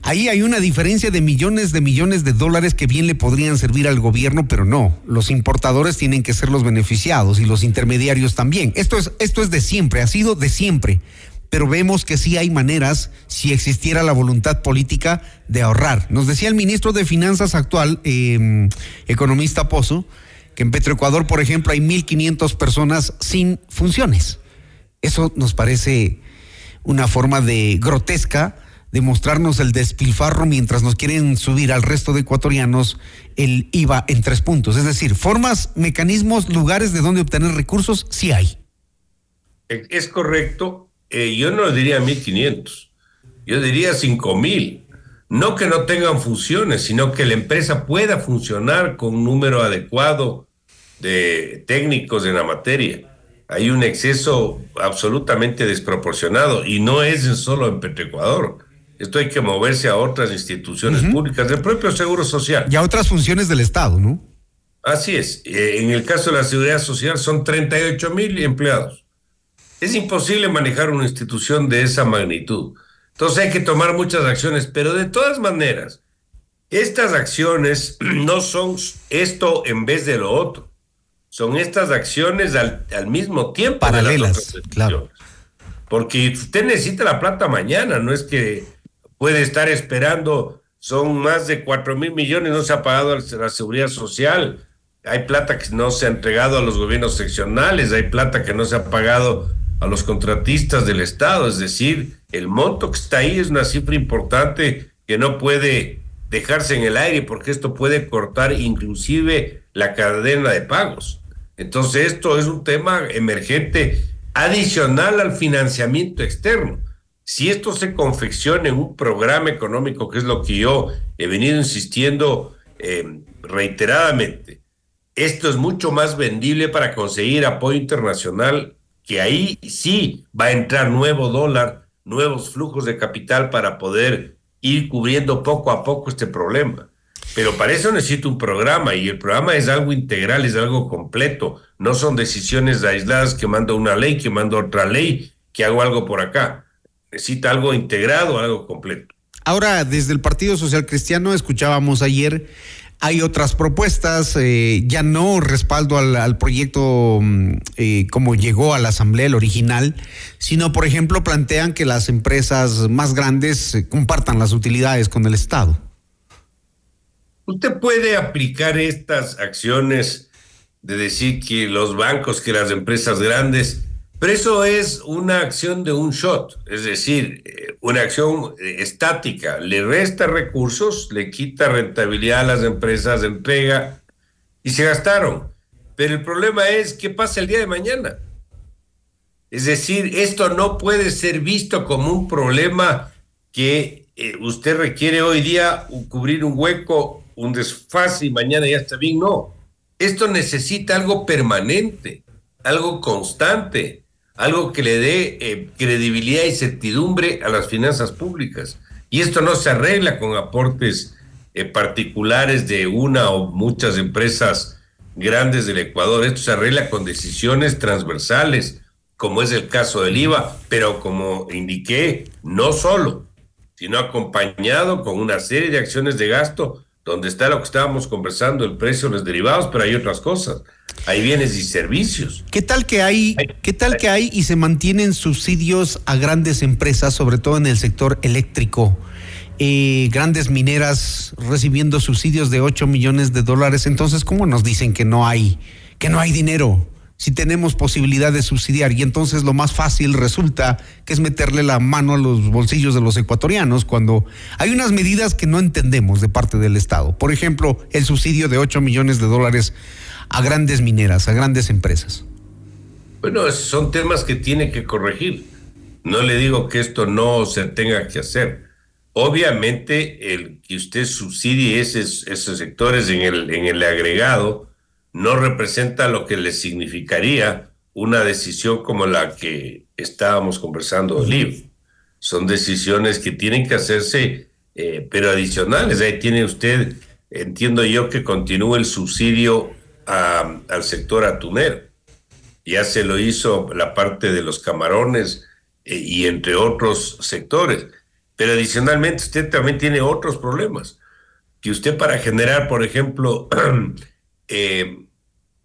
Ahí hay una diferencia de millones de millones de dólares que bien le podrían servir al gobierno, pero no. Los importadores tienen que ser los beneficiados y los intermediarios también. Esto es, esto es de siempre, ha sido de siempre pero vemos que sí hay maneras, si existiera la voluntad política, de ahorrar. Nos decía el ministro de Finanzas actual, eh, economista Pozo, que en Petroecuador, por ejemplo, hay 1.500 personas sin funciones. Eso nos parece una forma de grotesca de mostrarnos el despilfarro mientras nos quieren subir al resto de ecuatorianos el IVA en tres puntos. Es decir, formas, mecanismos, lugares de donde obtener recursos, sí hay. Es correcto, eh, yo no diría 1.500, yo diría 5.000. No que no tengan funciones, sino que la empresa pueda funcionar con un número adecuado de técnicos en la materia. Hay un exceso absolutamente desproporcionado y no es solo en Petroecuador. Esto hay que moverse a otras instituciones uh -huh. públicas, del propio Seguro Social. Y a otras funciones del Estado, ¿no? Así es. Eh, en el caso de la Seguridad Social son 38 mil empleados. Es imposible manejar una institución de esa magnitud. Entonces hay que tomar muchas acciones, pero de todas maneras, estas acciones no son esto en vez de lo otro. Son estas acciones al, al mismo tiempo. Paralelas, claro. Porque usted necesita la plata mañana, no es que puede estar esperando, son más de 4 mil millones, no se ha pagado la seguridad social, hay plata que no se ha entregado a los gobiernos seccionales, hay plata que no se ha pagado a los contratistas del Estado, es decir, el monto que está ahí es una cifra importante que no puede dejarse en el aire porque esto puede cortar inclusive la cadena de pagos. Entonces esto es un tema emergente adicional al financiamiento externo. Si esto se confecciona en un programa económico, que es lo que yo he venido insistiendo eh, reiteradamente, esto es mucho más vendible para conseguir apoyo internacional que ahí sí va a entrar nuevo dólar, nuevos flujos de capital para poder ir cubriendo poco a poco este problema. Pero para eso necesito un programa y el programa es algo integral, es algo completo. No son decisiones aisladas que mando una ley, que mando otra ley, que hago algo por acá. Necesita algo integrado, algo completo. Ahora, desde el Partido Social Cristiano escuchábamos ayer hay otras propuestas, eh, ya no respaldo al, proyecto eh, como llegó a la Asamblea, el original, sino, por ejemplo, plantean que las empresas más grandes eh, compartan las utilidades con el Estado. Usted puede aplicar estas acciones de decir que los bancos, que las empresas grandes, pero eso es una acción de un shot, es decir, una acción estática. Le resta recursos, le quita rentabilidad a las empresas, entrega y se gastaron. Pero el problema es qué pasa el día de mañana. Es decir, esto no puede ser visto como un problema que eh, usted requiere hoy día cubrir un hueco, un desfase y mañana ya está bien. No, esto necesita algo permanente, algo constante algo que le dé eh, credibilidad y certidumbre a las finanzas públicas. Y esto no se arregla con aportes eh, particulares de una o muchas empresas grandes del Ecuador, esto se arregla con decisiones transversales, como es el caso del IVA, pero como indiqué, no solo, sino acompañado con una serie de acciones de gasto donde está lo que estábamos conversando, el precio de los derivados, pero hay otras cosas. Hay bienes y servicios. ¿Qué tal que hay, qué tal que hay y se mantienen subsidios a grandes empresas, sobre todo en el sector eléctrico? Eh, grandes mineras recibiendo subsidios de 8 millones de dólares. Entonces, ¿cómo nos dicen que no hay, que no hay dinero? Si tenemos posibilidad de subsidiar y entonces lo más fácil resulta que es meterle la mano a los bolsillos de los ecuatorianos cuando hay unas medidas que no entendemos de parte del Estado. Por ejemplo, el subsidio de 8 millones de dólares a grandes mineras, a grandes empresas. Bueno, son temas que tiene que corregir. No le digo que esto no se tenga que hacer. Obviamente, el que usted subsidie esos, sectores en el, en el agregado, no representa lo que le significaría una decisión como la que estábamos conversando, Oliv. Son decisiones que tienen que hacerse, eh, pero adicionales. Ahí tiene usted, entiendo yo, que continúe el subsidio al sector atunero. Ya se lo hizo la parte de los camarones eh, y entre otros sectores. Pero adicionalmente usted también tiene otros problemas. Que usted para generar, por ejemplo, eh,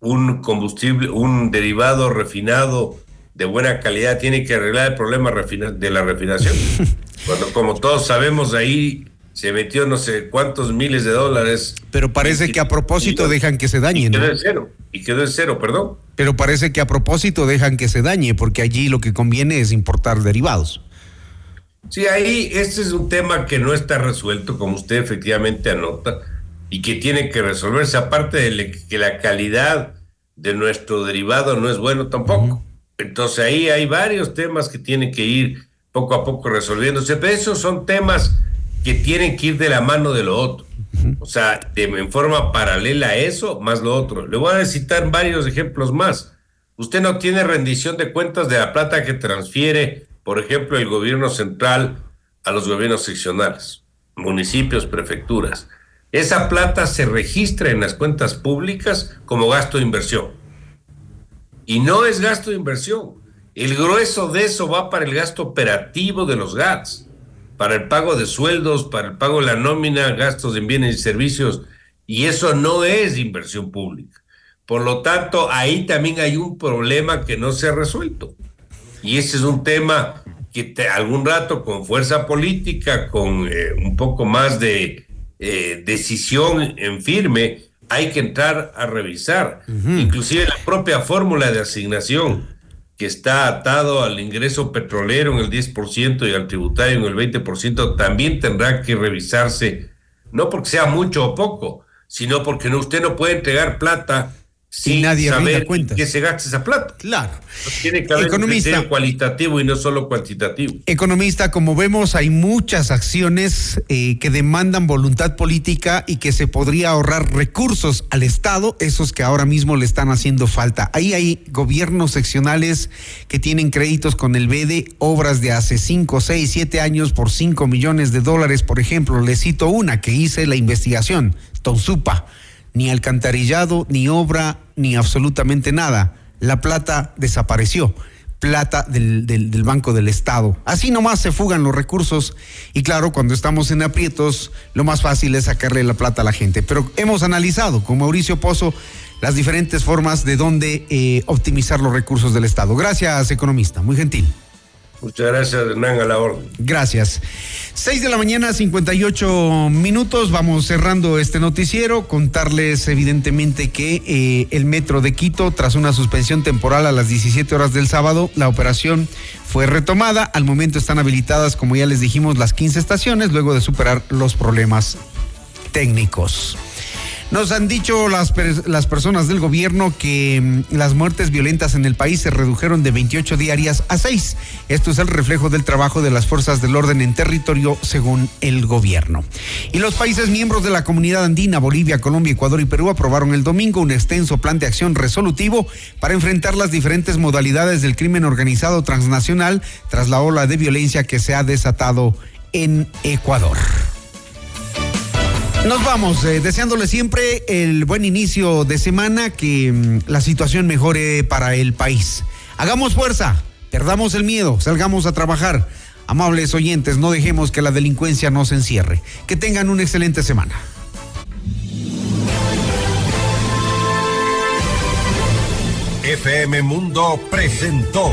un combustible, un derivado refinado de buena calidad, tiene que arreglar el problema de la refinación. Cuando, como todos sabemos, ahí se metió no sé cuántos miles de dólares. Pero parece que a propósito dejan que se dañe, y quedó en cero, y quedó en cero, perdón. Pero parece que a propósito dejan que se dañe, porque allí lo que conviene es importar derivados. Sí, ahí este es un tema que no está resuelto, como usted efectivamente anota y que tiene que resolverse, aparte de que la calidad de nuestro derivado no es bueno tampoco. Entonces ahí hay varios temas que tienen que ir poco a poco resolviéndose, pero esos son temas que tienen que ir de la mano de lo otro. O sea, en forma paralela a eso, más lo otro. Le voy a citar varios ejemplos más. Usted no tiene rendición de cuentas de la plata que transfiere, por ejemplo, el gobierno central a los gobiernos seccionales, municipios, prefecturas esa plata se registra en las cuentas públicas como gasto de inversión. Y no es gasto de inversión. El grueso de eso va para el gasto operativo de los GATS, para el pago de sueldos, para el pago de la nómina, gastos en bienes y servicios. Y eso no es inversión pública. Por lo tanto, ahí también hay un problema que no se ha resuelto. Y ese es un tema que algún rato con fuerza política, con eh, un poco más de eh, decisión en firme, hay que entrar a revisar. Inclusive la propia fórmula de asignación que está atado al ingreso petrolero en el 10% y al tributario en el 20%, también tendrá que revisarse, no porque sea mucho o poco, sino porque no, usted no puede entregar plata sin nadie saber que se gaste esa plata. Claro. tiene que haber Economista, un cualitativo y no solo cuantitativo. Economista, como vemos, hay muchas acciones eh, que demandan voluntad política y que se podría ahorrar recursos al Estado, esos que ahora mismo le están haciendo falta. Ahí hay gobiernos seccionales que tienen créditos con el BD, obras de hace 5, 6, 7 años por 5 millones de dólares, por ejemplo. Le cito una que hice la investigación, Tonsupa ni alcantarillado, ni obra, ni absolutamente nada. La plata desapareció, plata del, del, Banco del Estado. Así nomás se fugan los recursos y claro, cuando estamos en aprietos, lo más fácil es sacarle la plata a la gente. Pero hemos analizado con Mauricio Pozo las diferentes formas de dónde eh, optimizar los recursos del Estado. Gracias, economista, muy gentil. Muchas gracias, Hernán, a. Gracias. Seis de la mañana, 58 minutos. Vamos cerrando este noticiero. Contarles, evidentemente, que eh, el metro de Quito, tras una suspensión temporal a las 17 horas del sábado, la operación fue retomada. Al momento están habilitadas, como ya les dijimos, las 15 estaciones, luego de superar los problemas técnicos. Nos han dicho las, las personas del gobierno que mm, las muertes violentas en el país se redujeron de 28 diarias a 6. Esto es el reflejo del trabajo de las fuerzas del orden en territorio según el gobierno. Y los países miembros de la comunidad andina, Bolivia, Colombia, Ecuador y Perú aprobaron el domingo un extenso plan de acción resolutivo para enfrentar las diferentes modalidades del crimen organizado transnacional tras la ola de violencia que se ha desatado en Ecuador. Nos vamos, eh, deseándole siempre el buen inicio de semana, que mm, la situación mejore para el país. Hagamos fuerza, perdamos el miedo, salgamos a trabajar. Amables oyentes, no dejemos que la delincuencia nos encierre. Que tengan una excelente semana. FM Mundo presentó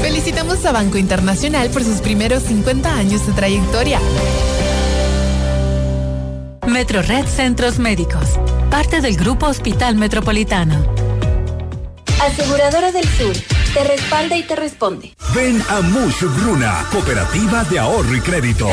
Felicitamos a Banco Internacional por sus primeros 50 años de trayectoria. Metrored Centros Médicos, parte del Grupo Hospital Metropolitano. Aseguradora del Sur, te respalda y te responde. Ven a Mush Bruna, Cooperativa de Ahorro y Crédito.